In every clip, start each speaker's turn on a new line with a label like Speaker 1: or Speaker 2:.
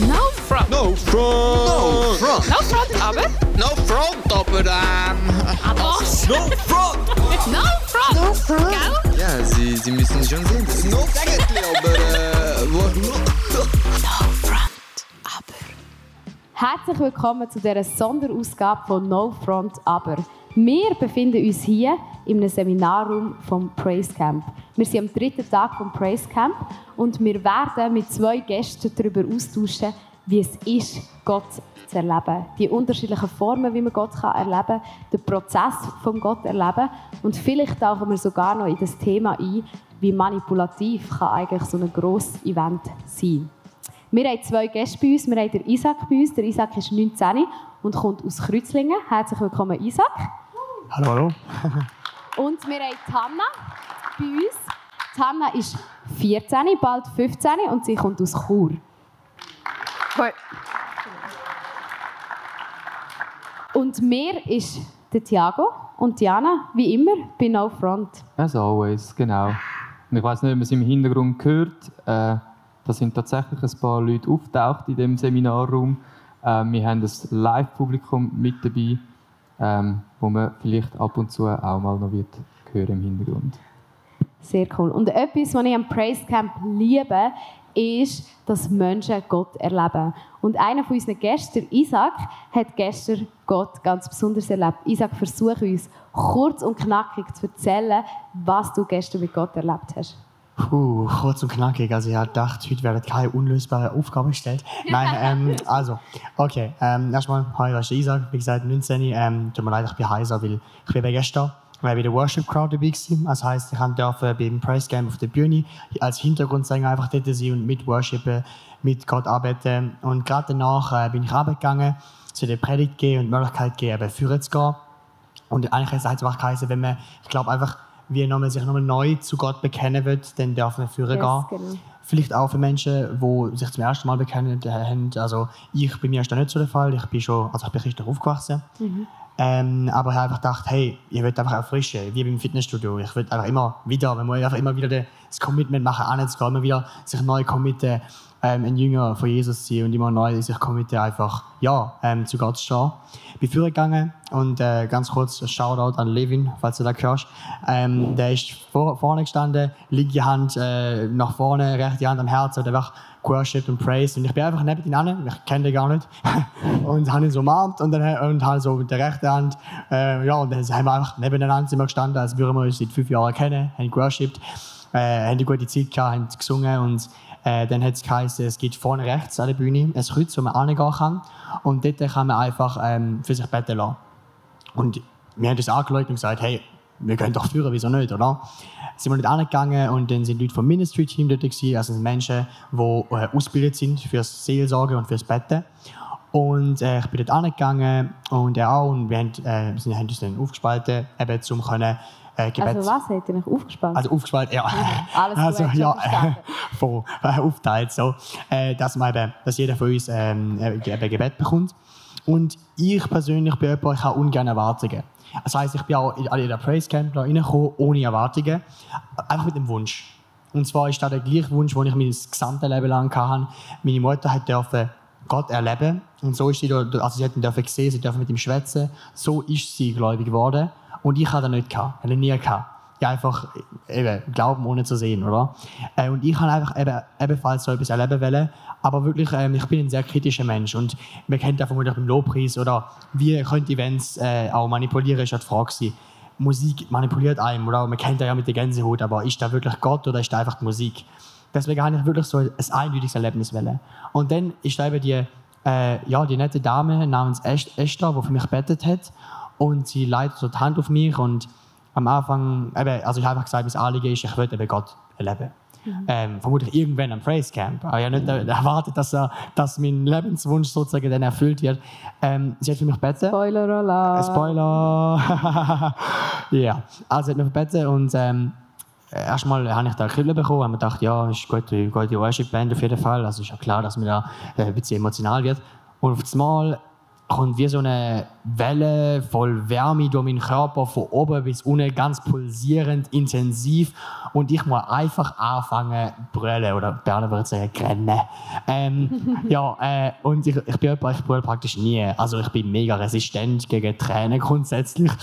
Speaker 1: No front.
Speaker 2: No front!
Speaker 3: No front!
Speaker 1: No front, aber.
Speaker 3: No front, aber ähm...
Speaker 1: Aber.
Speaker 2: No front!
Speaker 1: No front.
Speaker 3: No front.
Speaker 1: Gell?
Speaker 3: Ja, Sie, Sie müssen schon sehen, das no eigentlich, aber äh... Wo,
Speaker 1: No front, aber.
Speaker 4: Herzlich willkommen zu dieser Sonderausgabe von No Front Aber. Wir befinden uns hier einem Seminarraum vom Praise Camp. Wir sind am dritten Tag vom Praise Camp und wir werden mit zwei Gästen darüber austauschen, wie es ist, Gott zu erleben. Die unterschiedlichen Formen, wie man Gott erleben kann, den Prozess von Gott erleben und vielleicht tauchen wir sogar noch in das Thema ein, wie manipulativ kann eigentlich so ein grosses Event sein. Wir haben zwei Gäste bei uns. Wir haben den Isaac bei uns. Der Isaac ist 19 und kommt aus Kreuzlingen. Herzlich willkommen, Isaac.
Speaker 5: Hallo, hallo.
Speaker 4: Und wir haben die Hanna bei uns. Die Hanna ist 14, bald 15 und sie kommt aus Chur.
Speaker 1: Hoi.
Speaker 4: Und mir ist der Thiago und Diana, wie immer, bei No Front.
Speaker 6: As always, genau. Und ich weiß nicht, ob man es im Hintergrund gehört. Äh, da sind tatsächlich ein paar Leute auftaucht in dem Seminarraum. Äh, wir haben das Live-Publikum mit dabei, ähm, wo man vielleicht ab und zu auch mal noch wird hören im Hintergrund.
Speaker 4: Sehr cool. Und etwas, was ich am Praise Camp liebe, ist, dass Menschen Gott erleben. Und einer von unseren Gästen, Isaac, hat gestern Gott ganz besonders erlebt. Isaac, versuch uns kurz und knackig zu erzählen, was du gestern mit Gott erlebt hast.
Speaker 5: Puh, kurz und knackig. Also ich dachte, heute werden keine unlösbare Aufgabe gestellt. Nein, ähm, also, okay. Ähm, erstmal, hi, das ist Isaac, wie gesagt, 19. Ähm, tut mir leid, ich bin heiser, weil ich bin gestern bei der Worship Crowd dabei gewesen. Das heisst, ich durfte beim Praise Game auf der Bühne als Hintergrundsänger einfach dort sein und mit worshipen, mit Gott arbeiten. Und gerade danach äh, bin ich runtergegangen, zu der Predigt gehen und die Möglichkeit geben, eben zu gehen. Und eigentlich hat es einfach geheißen, wenn man, ich glaube einfach, wie nochmal, sich nochmal neu zu Gott bekennen wird, dann darf man führen
Speaker 4: Yes,
Speaker 5: gehen.
Speaker 4: genau.
Speaker 5: Vielleicht auch für Menschen, die sich zum ersten Mal bekennen haben. Also ich, bei mir ist das nicht so der Fall. Ich bin schon, also ich bin christlich aufgewachsen. Ähm, aber ich habe einfach gedacht, hey, ich will einfach erfrischen, wie beim Fitnessstudio. Ich will einfach immer wieder, man muss einfach immer wieder das Commitment machen, anzugehen, immer wieder sich neu committen, ähm, ein Jünger von Jesus sein und immer neu sich committen, einfach, ja, ähm, zu Gott stehen. Ich bin früher gegangen und äh, ganz kurz ein Shoutout an Levin, falls du das hörst. Ähm, der ist vor, vorne gestanden, linke Hand äh, nach vorne, rechte Hand am Herzen und einfach worshipped und praised. Und ich bin einfach neben ihn an, ich kenne den gar nicht, und habe ihn so umarmt und dann und halt so mit der rechten Hand, äh, ja, und dann haben wir einfach nebeneinander sind gestanden, als würden wir uns seit fünf Jahren kennen, haben geworshipped, äh, haben eine gute Zeit gehabt, haben gesungen und äh, dann hat es geheißen, es gibt vorne rechts an der Bühne ein Kreuz, wo man angehen kann und dort kann man einfach ähm, für sich beten lassen. Und wir haben das angeschaut und gesagt, hey, wir können doch führen, wieso nicht, oder? Sind wir nicht angegangen und dann sind Leute vom Ministry-Team dort gewesen, also Menschen, die äh, ausgebildet sind fürs Seelsorge und fürs Betten. Und äh, ich bin dort angegangen und er auch und wir haben, äh, sind- haben uns dann aufgespalten, eben zum können äh, Gebet...
Speaker 4: Also was, hat er nicht aufgespart?
Speaker 5: Also aufgespalten, ja.
Speaker 4: Alles
Speaker 5: also, ja,
Speaker 4: verstanden.
Speaker 5: von, äh, aufteilt, so, äh, dass, man eben, dass jeder von uns ähm, äh, eben Gebet bekommt. Und ich persönlich bin jemand, ich habe ungern Erwartungen. Das heisst, ich bin auch in in der Praise Camp reingekommen, ohne Erwartungen, einfach mit dem Wunsch. Und zwar ist das der gleiche Wunsch, den ich mein gesamtes Leben lang hatte. Meine Mutter hat dürfen Gott erleben und so ist sie, also sie hat ihn dürfen sehen, sie dürfen mit ihm schwätzen. So ist sie gläubig geworden und ich hatte nicht gehabt, hatte nie gehabt. Ja, einfach eben, Glauben ohne zu sehen, oder? Äh, und ich habe einfach eben, ebenfalls so etwas erleben wollen. Aber wirklich, ähm, ich bin ein sehr kritischer Mensch. Und man kennt ja vermutlich beim Lobpreis oder wie könnte Events äh, auch manipulieren, ist ja die Frage. Musik manipuliert einem, oder? Man kennt ja mit der Gänsehaut, aber ist da wirklich Gott oder ist da einfach die Musik? Deswegen habe ich wirklich so ein eindeutiges Erlebnis wollen. Und dann ist da eben die, äh, ja, die nette Dame namens Est- Esther, die für mich betet hat. Und sie leitet so die Hand auf mich und am Anfang, eben, also ich habe einfach gesagt, mein Anliegen ist, ich will eben Gott erleben. Ähm, vermutlich irgendwann am Praise Camp. Aber ich habe nicht erwartet, dass, er, dass mein Lebenswunsch sozusagen dann erfüllt wird. Ähm, sie hat für mich gebeten.
Speaker 4: Spoiler Alarm.
Speaker 5: Spoiler! ja, also hat mich gebeten und ähm, erstmal habe ich da Kribbeln bekommen, habe mir gedacht, ja, ist gut, eine gute Worship-Band auf jeden Fall. Also ist ja klar, dass man da äh, ein bisschen emotional wird. Und auf das Mal kommt wie so eine Welle voll Wärme durch meinen Körper von oben bis unten, ganz pulsierend, intensiv. Und ich muss einfach anfangen zu brüllen. Oder Berner würde sagen, rennen. Ähm, ja, äh, und ich, ich bin jemand, ich brülle praktisch nie. Also ich bin mega resistent gegen Tränen grundsätzlich.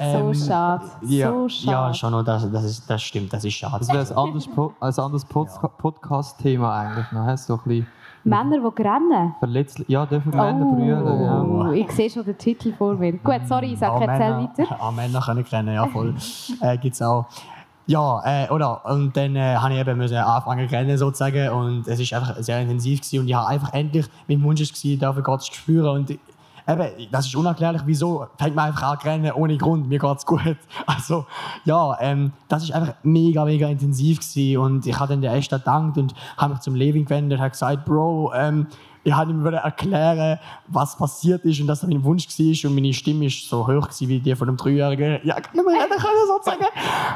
Speaker 5: Ähm,
Speaker 4: so schade.
Speaker 5: Ja,
Speaker 4: so schade.
Speaker 5: ja, schon, das, das, ist, das stimmt, das ist schade.
Speaker 6: Das wäre ein anderes, Po- ein anderes Pod Podcast-Thema eigentlich. noch, hä? So ein bisschen
Speaker 4: Männer, die rennen.
Speaker 6: verletzlich. Ja, dürfen Männer brüllen. Ja.
Speaker 4: Oh, ich sehe schon den Titel vor mir. Gut, sorry, ich sage, erzähl
Speaker 5: Männer,
Speaker 4: weiter.
Speaker 5: Ah, Männer können rennen, ja voll. äh, gibt's auch. Ja, äh, oder? Und dann äh, habe ich eben müssen anfangen zu rennen sozusagen und es ist einfach sehr intensiv gewesen und ich habe einfach endlich, mein Wunsch war, dafür Gott zu spüren und eben, das ist unerklärlich, wieso fängt man einfach an zu rennen ohne Grund, mir geht's gut. Also, ja, ähm, das ist einfach mega, mega intensiv gewesen. Und ich habe dann der Esther gedankt und habe mich zum Levin gewendet und habe gesagt, Bro, ähm, ich habe ihm erklären, was passiert ist und dass das mein Wunsch war und meine Stimme ist so hoch wie die von einem Dreijährigen. Ja, ich kann nicht mehr reden können, sozusagen.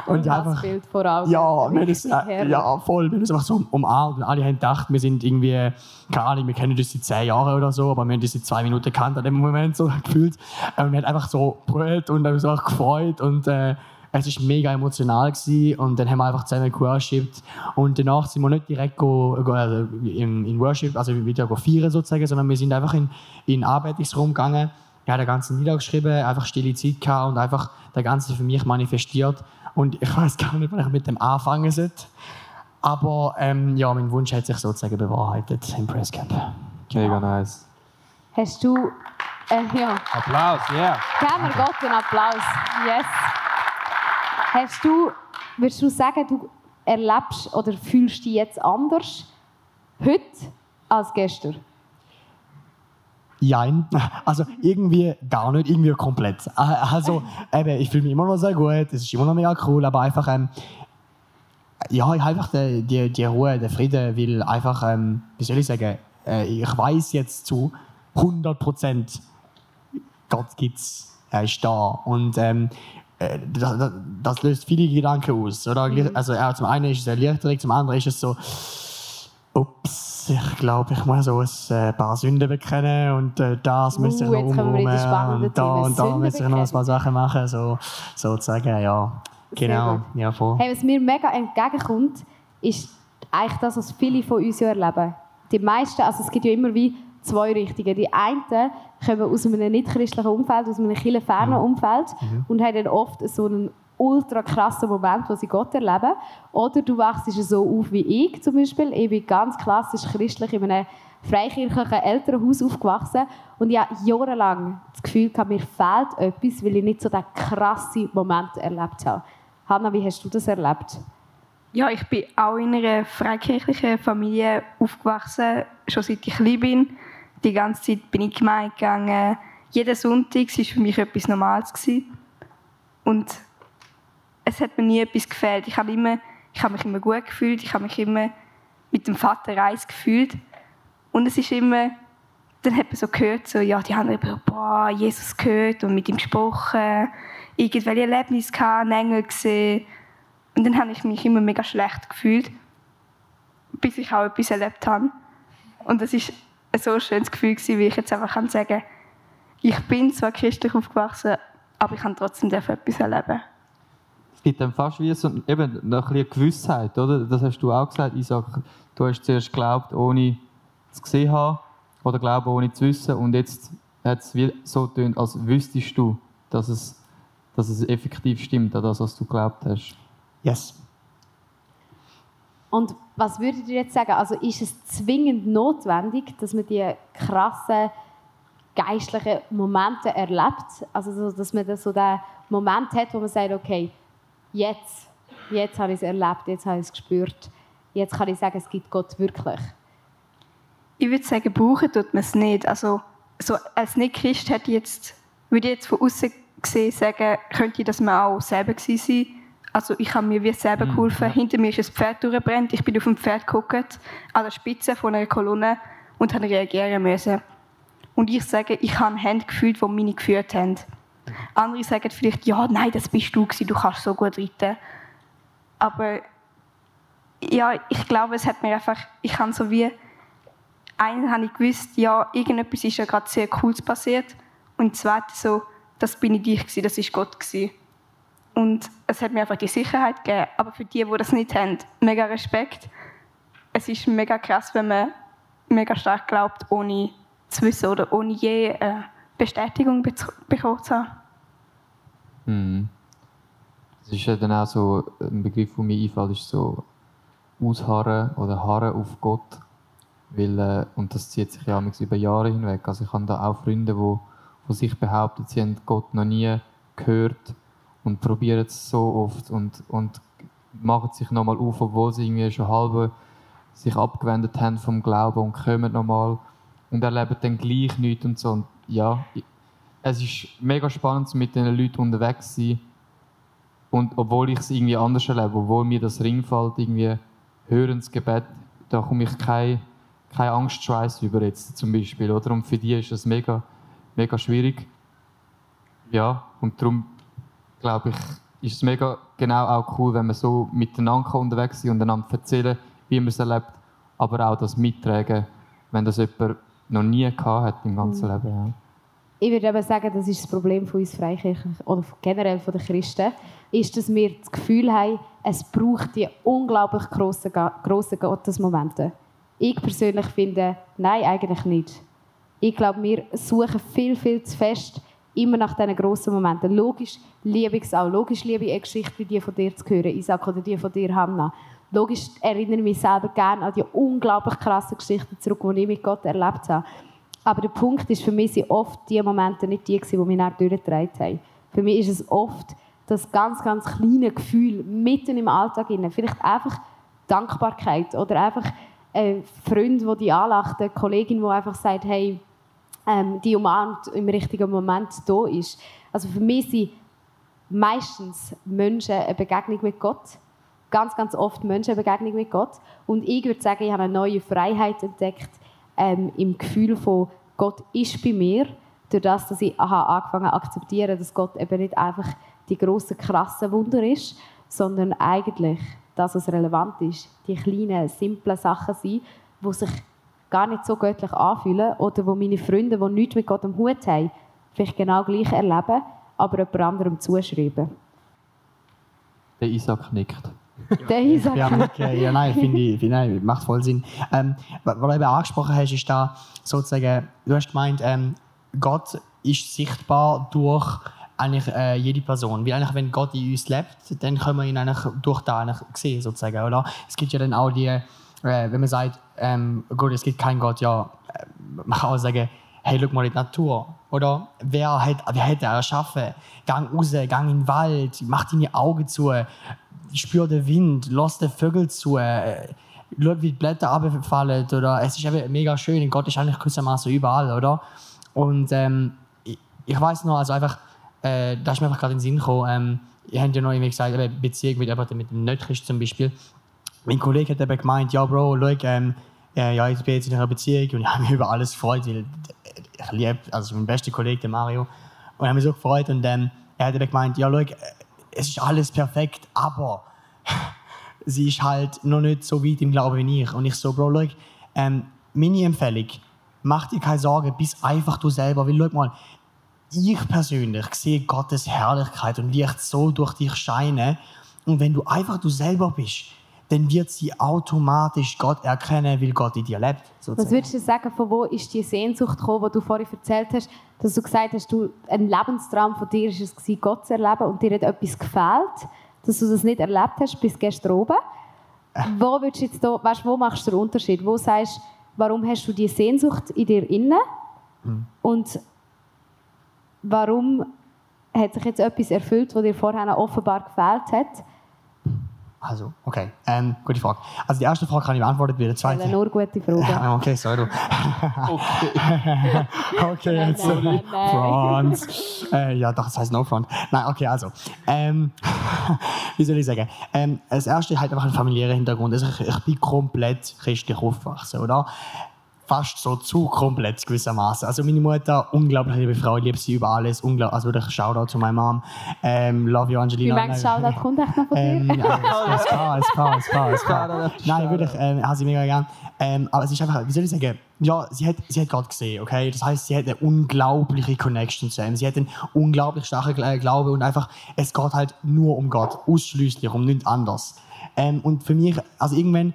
Speaker 5: Und ich
Speaker 4: das
Speaker 5: einfach,
Speaker 4: Bild vor Augen.
Speaker 5: ja, wir das, ja, voll. Wir haben das einfach so umarmt und alle haben gedacht, wir sind irgendwie, keine Ahnung, wir kennen das seit zehn Jahren oder so, aber wir haben das seit zwei Minuten gekannt an dem Moment so gefühlt. Und wir haben einfach so brüllt und haben uns auch gefreut und äh, es war mega emotional gewesen. und dann haben wir einfach zusammen geworshippt und danach sind wir nicht direkt go, go, also in, in Worship, also wieder go feiern sozusagen, sondern wir sind einfach in, in den Arbeitungsraum gegangen, ich habe den ganzen niedergeschrieben, einfach stille Zeit gehabt und einfach der Ganze für mich manifestiert und ich weiß gar nicht, wann ich mit dem anfangen sollte. Aber ähm, ja, mein Wunsch hat sich sozusagen bewahrheitet im Presscamp.
Speaker 6: Mega nice.
Speaker 4: Hast du. Äh, ja.
Speaker 6: Applaus, yeah.
Speaker 4: Geben wir Gott einen Applaus. Yes. Hast du. Würdest du sagen, du erlebst oder fühlst dich jetzt anders heute als gestern?
Speaker 5: Jein. Also irgendwie gar nicht, irgendwie komplett. Also eben, ich fühle mich immer noch sehr gut, es ist immer noch mega cool, aber einfach, ähm, ja, ich habe einfach die, die, die Ruhe, den Frieden, weil einfach, ähm, wie soll ich sagen, äh, ich weiß jetzt zu 100 Prozent, Gott gibt's, er ist da und ähm, äh, das, das, das löst viele Gedanken aus, oder? Also ja, zum einen ist es Erleichterung, zum anderen ist es so, ups, ich glaube, ich muss so ein äh, paar Sünden bekennen und äh, das
Speaker 4: Uh,
Speaker 5: müsste ich noch umräumen und da und da
Speaker 4: Sünden
Speaker 5: müsste ich noch ein paar Sachen machen, so, sozusagen, ja. Genau, ja, voll.
Speaker 4: Hey, was mir mega entgegenkommt, ist eigentlich das, was viele von uns ja erleben. Die meisten, also es gibt ja immer wie zwei Richtungen. Die einen kommen aus einem nicht-christlichen Umfeld, aus einem kirchenfernen Umfeld und haben dann oft so einen ultra krassen Moment, wo sie Gott erleben. Oder du wachst so auf wie ich zum Beispiel. Ich bin ganz klassisch christlich in einem freikirchlichen Elternhaus aufgewachsen und ich habe jahrelang das Gefühl, gehabt, mir fehlt etwas, weil ich nicht so den krassen Moment erlebt habe. Hanna, wie hast du das erlebt?
Speaker 7: Ja, ich bin auch in einer freikirchlichen Familie aufgewachsen, schon seit ich klein bin. Die ganze Zeit bin ich Gemeinde gegangen. Jeden Sonntag war für mich etwas Normales. Gewesen. Und es hat mir nie etwas gefehlt. Ich habe, immer, ich habe mich immer gut gefühlt, ich habe mich immer mit dem Vater eins gefühlt. Und es ist immer, dann hat man so gehört, so, ja, die haben über boah, Jesus gehört und mit ihm gesprochen, irgendwelche Erlebnisse gehabt, einen Engel gesehen. Und dann habe ich mich immer mega schlecht gefühlt, bis ich auch etwas erlebt habe. Und das ist ein so schönes Gefühl gewesen, wie ich jetzt einfach kann sagen ich bin zwar christlich aufgewachsen, aber ich kann trotzdem etwas erleben.
Speaker 6: Es gibt dann fast wie so eben noch ein bisschen Gewissheit, oder? Das hast du auch gesagt, Isaac. Du hast zuerst geglaubt, ohne es gesehen zu haben, oder glauben, ohne zu wissen. Und jetzt hat es wie so getönt, als wüsstest du, dass es, dass es effektiv stimmt, an das, was du geglaubt hast.
Speaker 5: Yes.
Speaker 4: Und was würdet ihr jetzt sagen? Also ist es zwingend notwendig, dass man die krassen geistlichen Momente erlebt? Also so, dass man so den Moment hat, wo man sagt, okay, jetzt, jetzt habe ich es erlebt, jetzt habe ich es gespürt, jetzt kann ich sagen, es gibt Gott wirklich.
Speaker 7: Ich würde sagen, brauchen tut man es nicht. Also, so als Nicht-Christ würde ich jetzt von außen gesehen sagen, könnte das man auch selber gewesen sein. Also ich habe mir wie selber geholfen. Hinter mir ist ein Pferd durchgebrannt. Ich bin auf dem Pferd geguckt, an der Spitze von einer Kolonne und habe reagieren müssen. Und ich sage, ich habe Hände gefühlt, die meine geführt haben. Andere sagen vielleicht, ja, nein, das bist du gewesen, du kannst so gut reiten. Aber ja, ich glaube, es hat mir einfach, ich habe so wie einen habe ich gewusst, ja, irgendetwas ist ja gerade sehr Cooles passiert. Und zweite so, das bin ich, gewesen, das ist Gott. Gewesen. Und es hat mir einfach die Sicherheit gegeben. Aber für die, die das nicht haben, mega Respekt. Es ist mega krass, wenn man mega stark glaubt, ohne zu wissen oder ohne je eine Bestätigung bekommen zu haben.
Speaker 6: Mhm. Das ist ja dann auch so ein Begriff, der mir einfällt, ist so ausharren oder harren auf Gott. Weil, äh, und das zieht sich ja über Jahre hinweg. Also ich habe da auch Freunde, die von sich behaupten, sie haben Gott noch nie gehört und probieren es so oft und, und machen sich nochmal auf, obwohl sie irgendwie schon halb sich abgewendet haben vom Glauben und kommen nochmal und erleben dann gleich nichts und so. Und ja, es ist mega spannend, mit diesen Leuten unterwegs zu sein. Und obwohl ich es irgendwie anders erlebe, obwohl mir das Ringfalt irgendwie Hörensgebet, da komme ich keine, keine Angstschweiß über jetzt zum Beispiel, oder? Und für die ist das mega, mega schwierig. Ja, und darum glaube ich, ist es mega genau auch cool, wenn man so miteinander unterwegs sein und einander erzählen, wie man es erlebt, aber auch das mittragen, wenn das jemand noch nie gehabt hat im ganzen Leben. Ja.
Speaker 4: Ich würde aber sagen, das ist das Problem von uns Freikirchen oder generell von den Christen, ist, dass wir das Gefühl haben, es braucht die unglaublich grossen, grossen Gottesmomente. Ich persönlich finde, nein, eigentlich nicht. Ich glaube, wir suchen viel, viel zu fest immer nach diesen grossen Momenten. Logisch liebe ich es auch. Logisch liebe ich eine Geschichte wie die von dir zu hören, Isaac, oder die von dir, Hannah. Logisch erinnere ich mich selber gerne an die unglaublich krassen Geschichten zurück, die ich mit Gott erlebt habe. Aber der Punkt ist, für mich sind oft die Momente nicht die, die mich dann durchgetragen haben. Für mich ist es oft das ganz, ganz kleine Gefühl mitten im Alltag. Vielleicht einfach Dankbarkeit oder einfach ein Freund, der dich anlacht, eine Kollegin, die einfach sagt, hey, ähm, die umarmt im richtigen Moment da ist. Also für mich sind meistens Menschen eine Begegnung mit Gott. Ganz, ganz oft Menschen eine Begegnung mit Gott. Und ich würde sagen, ich habe eine neue Freiheit entdeckt ähm, im Gefühl von Gott ist bei mir, durch das, dass ich aha, angefangen zu akzeptieren, dass Gott eben nicht einfach die grossen, krassen Wunder ist, sondern eigentlich das, was relevant ist, die kleinen, simplen Sachen sind, die sich gar nicht so göttlich anfühlen oder wo meine Freunde, die nichts mit Gott am Hut haben, vielleicht genau gleich erleben, aber jemand anderem zuschreiben.
Speaker 6: Der Isaac nickt.
Speaker 4: Der Isaac.
Speaker 5: Ja, okay, ja nein, finde ich, finde ich, macht voll Sinn. Ähm, was was du eben angesprochen hast, ist da sozusagen, du hast gemeint, ähm, Gott ist sichtbar durch eigentlich äh, jede Person. Weil eigentlich, wenn Gott in uns lebt, dann können wir ihn eigentlich durch da eigentlich sehen, sozusagen, oder? Es gibt ja dann auch die, äh, wenn man sagt, ähm, gut, es gibt keinen Gott, ja, äh, man kann auch sagen, hey, schau mal in die Natur, oder? Wer hat, wer hat er erschaffen? Gang raus, gang in den Wald, mach deine Augen zu, spür den Wind, lass den Vögel zu, äh, schau, wie die Blätter abfallen, oder? Es ist eben mega schön, Gott ist eigentlich gewissermaßen überall, oder? Und ähm, ich, ich weiß noch, also einfach, äh, da ist mir einfach gerade in den Sinn gekommen, ähm, ihr habt ja noch irgendwie gesagt, Beziehung mit jemandem mit dem Nicht-Christ zum Beispiel. Mein Kollege hat eben gemeint, ja Bro, schau, ähm, äh, ja, ich bin jetzt in einer Beziehung und ich habe mich über alles gefreut, weil ich liebe, also mein bester Kollege, der Mario, und ich habe mich so gefreut und ähm, er hat eben gemeint, ja, schau, äh, es ist alles perfekt, aber sie ist halt noch nicht so weit im Glauben wie ich. Und ich so, Bro, schau, ähm, meine Empfehlung, mach dir keine Sorgen, bist einfach du selber, weil schau mal, ich persönlich sehe Gottes Herrlichkeit und Licht so durch dich scheinen. Und wenn du einfach du selber bist, dann wird sie automatisch Gott erkennen, weil Gott in dir lebt.
Speaker 4: Was
Speaker 5: sozusagen.
Speaker 4: würdest du sagen, von wo ist die Sehnsucht gekommen, die du vorhin erzählt hast, dass du gesagt hast, du, ein Lebenstraum von dir war es, Gott zu erleben und dir hat etwas gefehlt, dass du das nicht erlebt hast bis gestern oben. Wo, würdest du jetzt da, weißt, wo machst du den Unterschied? Wo sagst du, warum hast du die Sehnsucht in dir inne und warum hat sich jetzt etwas erfüllt, was dir vorher offenbar gefehlt hat?
Speaker 5: Also, okay, ähm, gute Frage. Also die erste Frage kann ich beantworten, bei der zweiten...
Speaker 4: nur gute Fragen.
Speaker 5: Ja, okay, sorry. okay, jetzt
Speaker 4: Nein,
Speaker 5: sorry.
Speaker 4: nein,
Speaker 5: Front. Äh, ja, doch, das heißt No Front. Nein, okay, also. Ähm, wie soll ich sagen? Ähm, das erste hat einfach einen familiären Hintergrund. Also ich, ich bin komplett christlich aufgewachsen, oder? Fast so zu komplett gewissermaßen. Also meine Mutter, unglaublich liebe Frau, ich liebe sie über alles. Unglaublich, also wirklich Shoutout zu meiner Mom. Ähm, love you,
Speaker 4: Wie
Speaker 5: Angelina.
Speaker 4: meinst du, Shoutout kommt echt noch von dir?
Speaker 5: Ähm, ja, es kann, es kann, es kann, es kann. Nein, wirklich, ähm, habe sie mega gern. Ähm, aber es ist einfach, wie soll ich sagen, ja, sie hat, sie hat Gott gesehen, okay? Das heißt, sie hat eine unglaubliche Connection zu ihm. Sie hat einen unglaublich starken Gla- Glaube und einfach, es geht halt nur um Gott, ausschließlich, um nichts anderes. Ähm, und für mich, also irgendwann,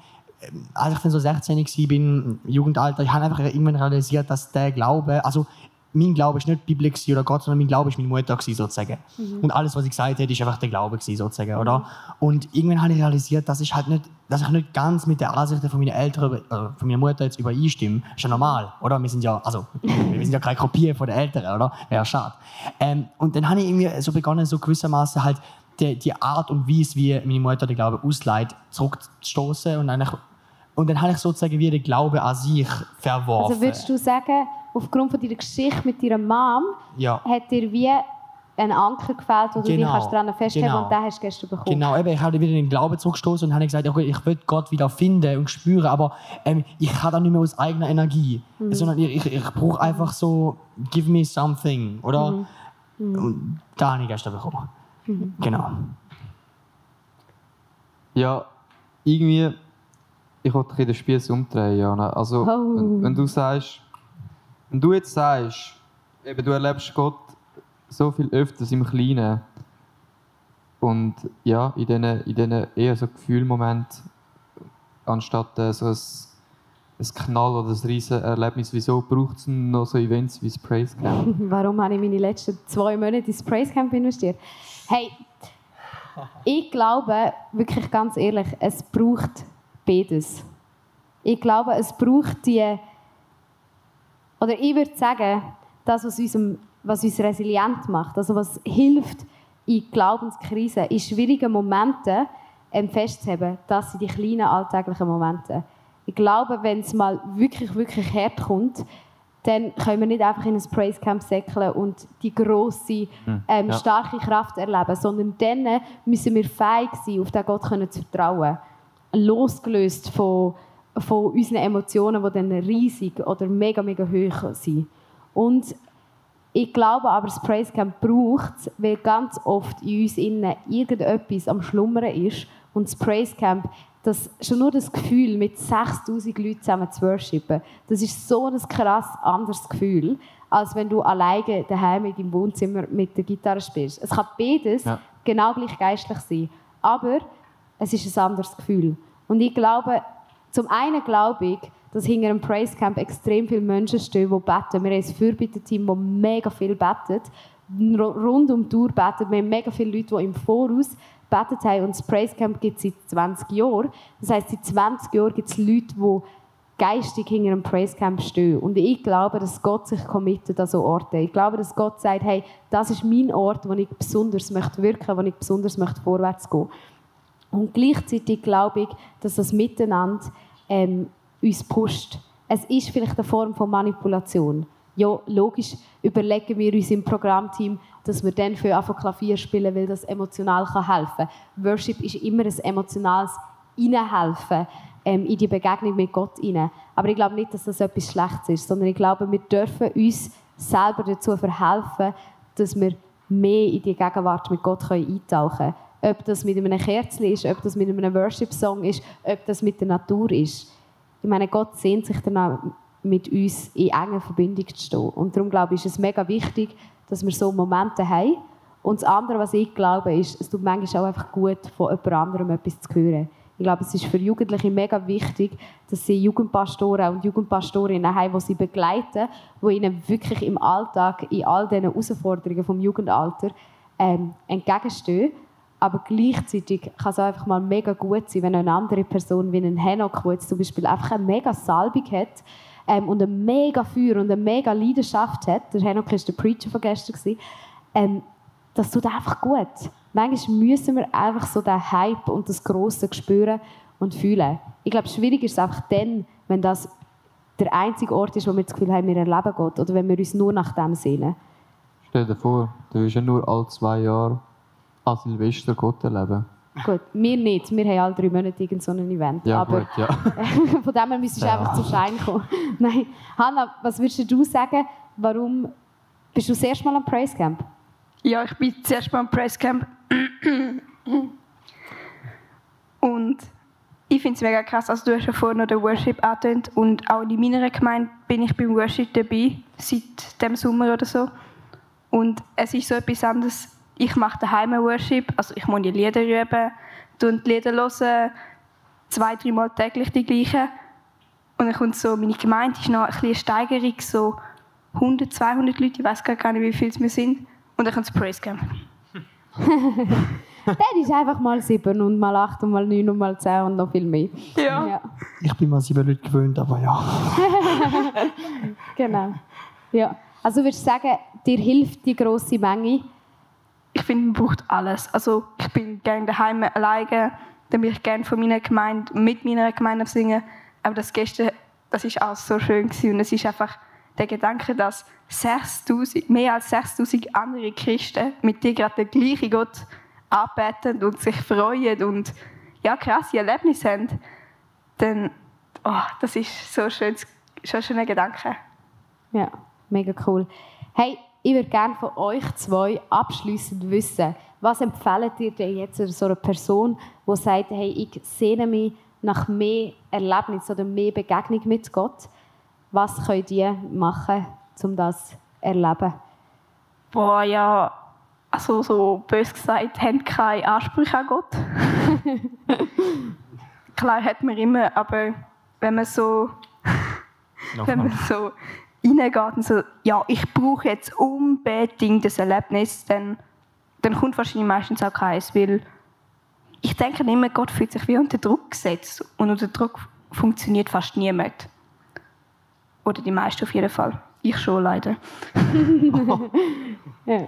Speaker 5: als ich dann so 16 war, bin, Jugendalter, ich habe einfach irgendwann realisiert, dass der Glaube, also mein Glaube ist nicht die Bibel oder Gott, sondern mein Glaube ist meine Mutter gewesen, sozusagen. Und alles, was ich gesagt habe, ist einfach der Glaube gewesen, sozusagen, oder? Und irgendwann habe ich realisiert, dass ich halt nicht, dass ich nicht ganz mit der Ansichten von meinen Eltern, äh, von meiner Mutter jetzt übereinstimme. Ist ja normal, oder? Wir sind ja, also, wir sind ja keine Kopie von den Eltern, oder? Wäre schade. Ähm, und dann habe ich irgendwie so begonnen, so gewissermaßen halt die, die Art und Weise, wie meine Mutter den Glauben ausleitet, zurückzustoßen und eigentlich und dann habe ich sozusagen wie den Glauben an sich verworfen.
Speaker 4: Also würdest du sagen, aufgrund von deiner Geschichte mit deiner Mom
Speaker 5: ja.
Speaker 4: hat dir wie ein Anker gefällt, wo du dich
Speaker 5: Genau.
Speaker 4: kannst daran festhalten
Speaker 5: Genau.
Speaker 4: und den hast du gestern bekommen?
Speaker 5: Genau, eben, ich habe wieder den Glauben zurückgestoßen und habe gesagt, okay, ich will Gott wieder finden und spüren, aber ähm, ich kann das nicht mehr aus eigener Energie, sondern ich, ich, ich brauche einfach so, give me something, oder? Und da habe ich gestern bekommen. Genau.
Speaker 6: Ja, irgendwie, ich wollte ein den Spieß umdrehen, Jana. Also,
Speaker 4: Oh.
Speaker 6: wenn, wenn du sagst, wenn du jetzt sagst, eben, du erlebst Gott so viel öfters im Kleinen und ja, in diesen in diesen eher so Gefühlmoment anstatt äh, so ein, ein Knall oder ein riesen Erlebnis, wieso braucht es noch so Events wie das Praise Camp?
Speaker 4: Warum habe ich meine letzten zwei Monate ins Praise Camp investiert? Hey, ich glaube, wirklich ganz ehrlich, es braucht beides. Ich glaube, es braucht die, oder ich würde sagen, das, was, unserem, was uns resilient macht, also was hilft in Glaubenskrisen, in schwierigen Momenten ähm, festzuheben, das sind die kleinen alltäglichen Momente. Ich glaube, wenn es mal wirklich, wirklich hart kommt, dann können wir nicht einfach in ein Praise Camp säckeln und die grosse, ähm,
Speaker 6: ja.
Speaker 4: starke Kraft erleben, sondern dann müssen wir fähig sein, auf den Gott können zu vertrauen. Losgelöst von, von unseren Emotionen, die dann riesig oder mega, mega hoch sind. Und ich glaube aber, das Praise Camp braucht es, weil ganz oft in uns innen irgendetwas am Schlummern ist. Und das Praise Camp, das, schon nur das Gefühl, mit 6000 Leuten zusammen zu worshipen, das ist so ein krass anderes Gefühl, als wenn du alleine daheim in deinem Wohnzimmer mit der Gitarre spielst. Es kann beides
Speaker 6: Ja.
Speaker 4: genau gleich geistlich sein, aber es ist ein anderes Gefühl. Und ich glaube, zum einen glaube ich, dass hinter einem Praise Camp extrem viele Menschen stehen, die beten. Wir haben ein Fürbitte-Team, das mega viel betet, ru- rund um die Tour betet. Wir haben mega viele Leute, die im Voraus betet haben. Und das Praise Camp gibt es seit 20 Jahren. Das heisst, seit 20 Jahren gibt es Leute, die geistig hinter einem Praise Camp stehen. Und ich glaube, dass Gott sich committet an so Orte. Ich glaube, dass Gott sagt, hey, das ist mein Ort, wo ich besonders möchte wirken, wo ich besonders möchte vorwärts gehen. Und gleichzeitig glaube ich, dass das Miteinander ähm, uns pusht. Es ist vielleicht eine Form von Manipulation. Ja, logisch überlegen wir uns im Programmteam, dass wir dann für einfach Klavier spielen, weil das emotional helfen kann. Worship ist immer ein emotionales Hineinhelfen ähm, in die Begegnung mit Gott hinein. Aber ich glaube nicht, dass das etwas Schlechtes ist, sondern ich glaube, wir dürfen uns selber dazu verhelfen, dass wir mehr in die Gegenwart mit Gott eintauchen können. Ob das mit einem Kerzchen ist, ob das mit einem Worship-Song ist, ob das mit der Natur ist. Ich meine, Gott sehnt sich danach, mit uns in enger Verbindung zu stehen. Und darum glaube ich, ist es mega wichtig, dass wir so Momente haben. Und das andere, was ich glaube, ist, es tut manchmal auch einfach gut, von jemand anderem etwas zu hören. Ich glaube, es ist für Jugendliche mega wichtig, dass sie Jugendpastoren und Jugendpastorinnen haben, die sie begleiten, die ihnen wirklich im Alltag, in all diesen Herausforderungen vom Jugendalter ähm, entgegenstehen. Aber gleichzeitig kann es einfach mal mega gut sein, wenn eine andere Person wie ein Henok, der jetzt zum Beispiel einfach eine mega Salbung hat ähm, und ein mega Feuer und eine mega Leidenschaft hat, der Henok war der Preacher von gestern, gewesen, ähm, das tut einfach gut. Manchmal müssen wir einfach so den Hype und das Grosse spüren und fühlen. Ich glaube, schwierig ist es einfach dann, wenn das der einzige Ort ist, wo wir das Gefühl haben, wir erleben Gott oder wenn wir uns nur nach dem sehnen.
Speaker 6: Stell dir vor, du willst ja nur alle zwei Jahre an Silvester Gott erleben.
Speaker 4: Gut, wir nicht. Wir haben alle drei Monate irgend so ein Event.
Speaker 6: Ja,
Speaker 4: aber
Speaker 6: gut, ja.
Speaker 4: von dem her müsstest du einfach zu Schein kommen. Nein. Hanna, was würdest du sagen, warum bist du das erste Mal am Praise Camp?
Speaker 7: Ja, ich bin zuerst mal am Presscamp. Und ich finde es mega krass, also du hast ja vorhin noch den Worship angetönt und auch in meiner Gemeinde bin ich beim Worship dabei, seit dem Sommer oder so. Und es ist so etwas anderes, ich mache daheim Worship, also ich muss die Lieder üben, und die Lieder hören, zwei, dreimal täglich die gleichen. Und dann kommt so, meine Gemeinde ist noch ein bisschen eine Steigerung, so 100, 200 Leute, ich weiß gar nicht, wie viele es wir sind. Und dann kommt das Praise Camp.
Speaker 4: Der ist einfach mal 7 und mal 8 und mal 9 und mal 10 und noch viel mehr.
Speaker 7: Ja.
Speaker 4: Ja,
Speaker 5: Ich bin mal sieben Leute gewöhnt, aber ja.
Speaker 4: genau. Ja. Also würdest du sagen, dir hilft die grosse Menge?
Speaker 7: Ich finde, man braucht alles. Also ich bin gerne daheim alleine, dann bin ich gerne von meiner Gemeinde mit meiner Gemeinde singen. Aber das gestern, das ist alles so schön gewesen. und es ist einfach der Gedanke, dass 6000, mehr als 6000 andere Christen mit dir gerade den gleichen Gott anbeten und sich freuen und ja krasse Erlebnisse haben, dann oh, das ist so ein schönes, so schöner Gedanke.
Speaker 4: Ja, mega cool. Hey, ich würde gerne von euch zwei abschließend wissen, was empfehlt ihr denn jetzt so einer Person, die sagt, hey, ich sehne mich nach mehr Erlebnis oder mehr Begegnung mit Gott? Was könnt ihr machen, um das zu erleben?
Speaker 7: Boah, ja, also so bös gesagt, haben keine Ansprüche an Gott. Klar hat man immer, aber wenn man so, wenn man so reingeht und so, ja, ich brauche jetzt unbedingt das Erlebnis, dann, dann kommt wahrscheinlich meistens auch keins, weil ich denke immer, Gott fühlt sich wie unter Druck gesetzt und unter Druck funktioniert fast niemand. Oder die meisten auf jeden Fall. Ich schon leider.
Speaker 4: Ja.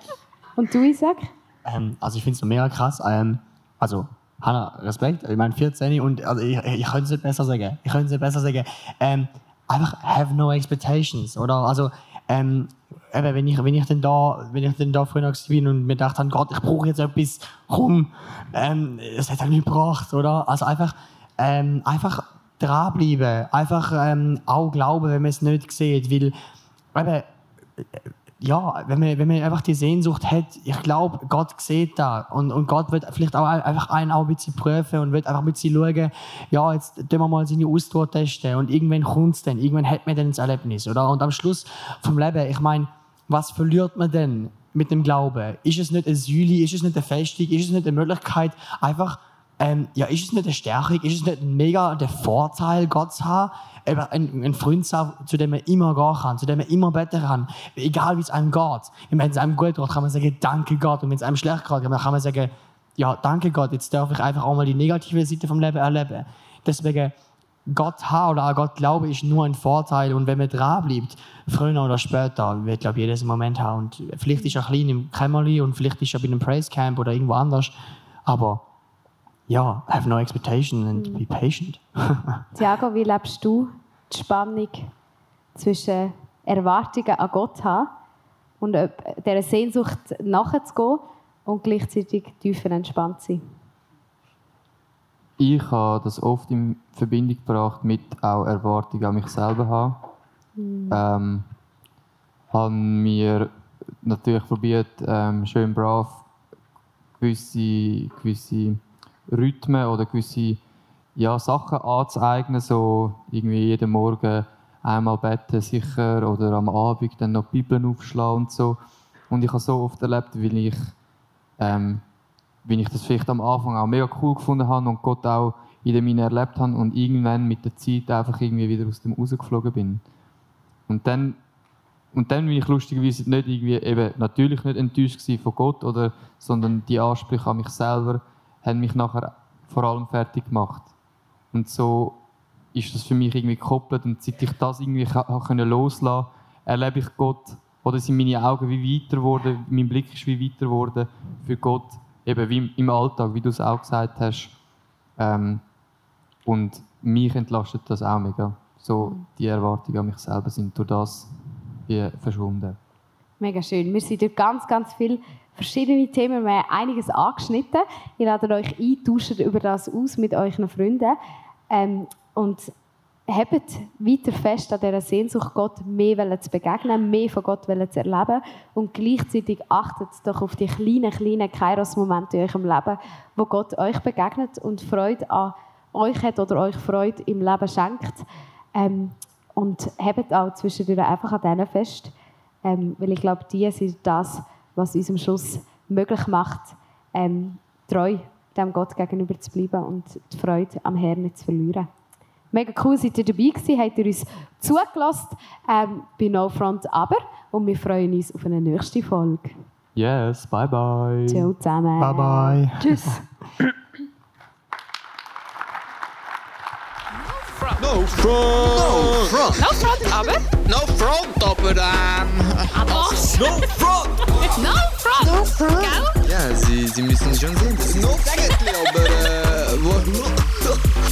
Speaker 4: Und du, Isaac?
Speaker 5: Ähm, also ich finde es mega krass. Ähm, also, Hanna, Respekt. Ich meine, 14 und also ich, ich könnte es nicht besser sagen. Ich könnte es nicht besser sagen. Ähm, einfach have no expectations, oder? Also, ähm, eben, wenn ich, wenn ich dann da, wenn ich dann da früher bin und mir dachte, Gott, ich brauche jetzt etwas, komm, ähm, es hat er nicht gebracht, oder? Also einfach, ähm, einfach dranbleiben, einfach ähm, auch glauben, wenn man es nicht sieht, weil eben, ja, wenn man, wenn man einfach die Sehnsucht hat, ich glaube, Gott sieht da. Und, und Gott wird vielleicht auch einfach einen auch ein bisschen prüfen und wird einfach ein bisschen schauen, ja, jetzt tun wir mal seine Ausdauer testen. Und irgendwann kommt es dann, irgendwann hat man dann das Erlebnis, oder? Und am Schluss vom Leben, ich meine, was verliert man denn mit dem Glauben? Ist es nicht eine Säule, ist es nicht eine Festung, ist es nicht eine Möglichkeit, einfach ähm, ja, ist es nicht eine Stärkung, ist es nicht mega der Vorteil, Gott zu haben, eben ein, ein Freund zu haben, zu dem man immer gehen kann, zu dem man immer beten kann, egal wie es einem geht. Wenn es einem gut geht, kann man sagen, danke Gott. Und wenn es einem schlecht geht, dann kann man sagen, ja, danke Gott, jetzt darf ich einfach auch mal die negative Seite vom Leben erleben. Deswegen, Gott haben oder an Gott glauben ist nur ein Vorteil. Und wenn man dranbleibt, früher oder später, wird, glaube ich, jedes Moment haben. Und vielleicht ist er klein im Kämmerli und vielleicht ist er bei einem Praise Camp oder irgendwo anders. Aber ja, have no expectation and be patient.
Speaker 4: Tiago, wie lebst du die Spannung zwischen Erwartungen an Gott haben und ob- dieser Sehnsucht nachzugehen und gleichzeitig tiefer entspannt sein?
Speaker 6: Ich habe das oft in Verbindung gebracht mit auch Erwartungen an mich selber haben. Ähm, habe mir natürlich probiert, ähm, schön brav gewisse, gewisse Rhythmen oder gewisse ja, Sachen anzueignen, so irgendwie jeden Morgen einmal beten sicher oder am Abend dann noch die Bibeln aufschlagen und so. Und ich habe so oft erlebt, weil ich ähm, wie ich das vielleicht am Anfang auch mega cool gefunden habe und Gott auch in dem Hinein erlebt habe und irgendwann mit der Zeit einfach irgendwie wieder aus dem rausgeflogen bin. Und dann, und dann bin ich lustigerweise nicht irgendwie, eben natürlich nicht enttäuscht von Gott, oder, sondern die Ansprüche an mich selber haben mich nachher vor allem fertig gemacht. Und so ist das für mich irgendwie gekoppelt und seit ich das irgendwie können loslassen erlebe ich Gott, oder sind meine Augen wie weiter geworden, mein Blick ist wie weiter geworden für Gott, eben wie im Alltag, wie du es auch gesagt hast. Ähm, und mich entlastet das auch mega. So die Erwartungen an mich selber sind durch das wie verschwunden.
Speaker 4: Mega schön. Wir sind durch ganz, ganz viele verschiedene Themen. Wir haben einiges angeschnitten. Ihr ladet euch ein, tauscht über das aus mit euren Freunden. Ähm, und habt weiter fest an dieser Sehnsucht, Gott mehr zu begegnen, mehr von Gott zu erleben. Und gleichzeitig achtet doch auf die kleinen, kleinen Kairos-Momente in eurem Leben, wo Gott euch begegnet und Freude an euch hat oder euch Freude im Leben schenkt. Ähm, und habt auch zwischendurch einfach an denen fest. Ähm, weil ich glaube, die sind das, was uns am Schluss möglich macht, ähm, treu dem Gott gegenüber zu bleiben und die Freude am Herrn nicht zu verlieren. Mega cool, seid ihr dabei gewesen, habt ihr uns zugelassen ähm, bei No Front Aber und wir freuen uns auf eine nächste Folge.
Speaker 6: Yes, bye bye.
Speaker 4: Ciao zusammen.
Speaker 5: Bye bye.
Speaker 7: Tschüss.
Speaker 2: No front. No front.
Speaker 1: No front, aber.
Speaker 2: No front, aber ähm.
Speaker 1: Aber.
Speaker 2: No fraud.
Speaker 1: No fraud. No fraud. Go.
Speaker 3: Yeah, sie, sie müssen schon sehen. No fraud, Leo, but uh, what?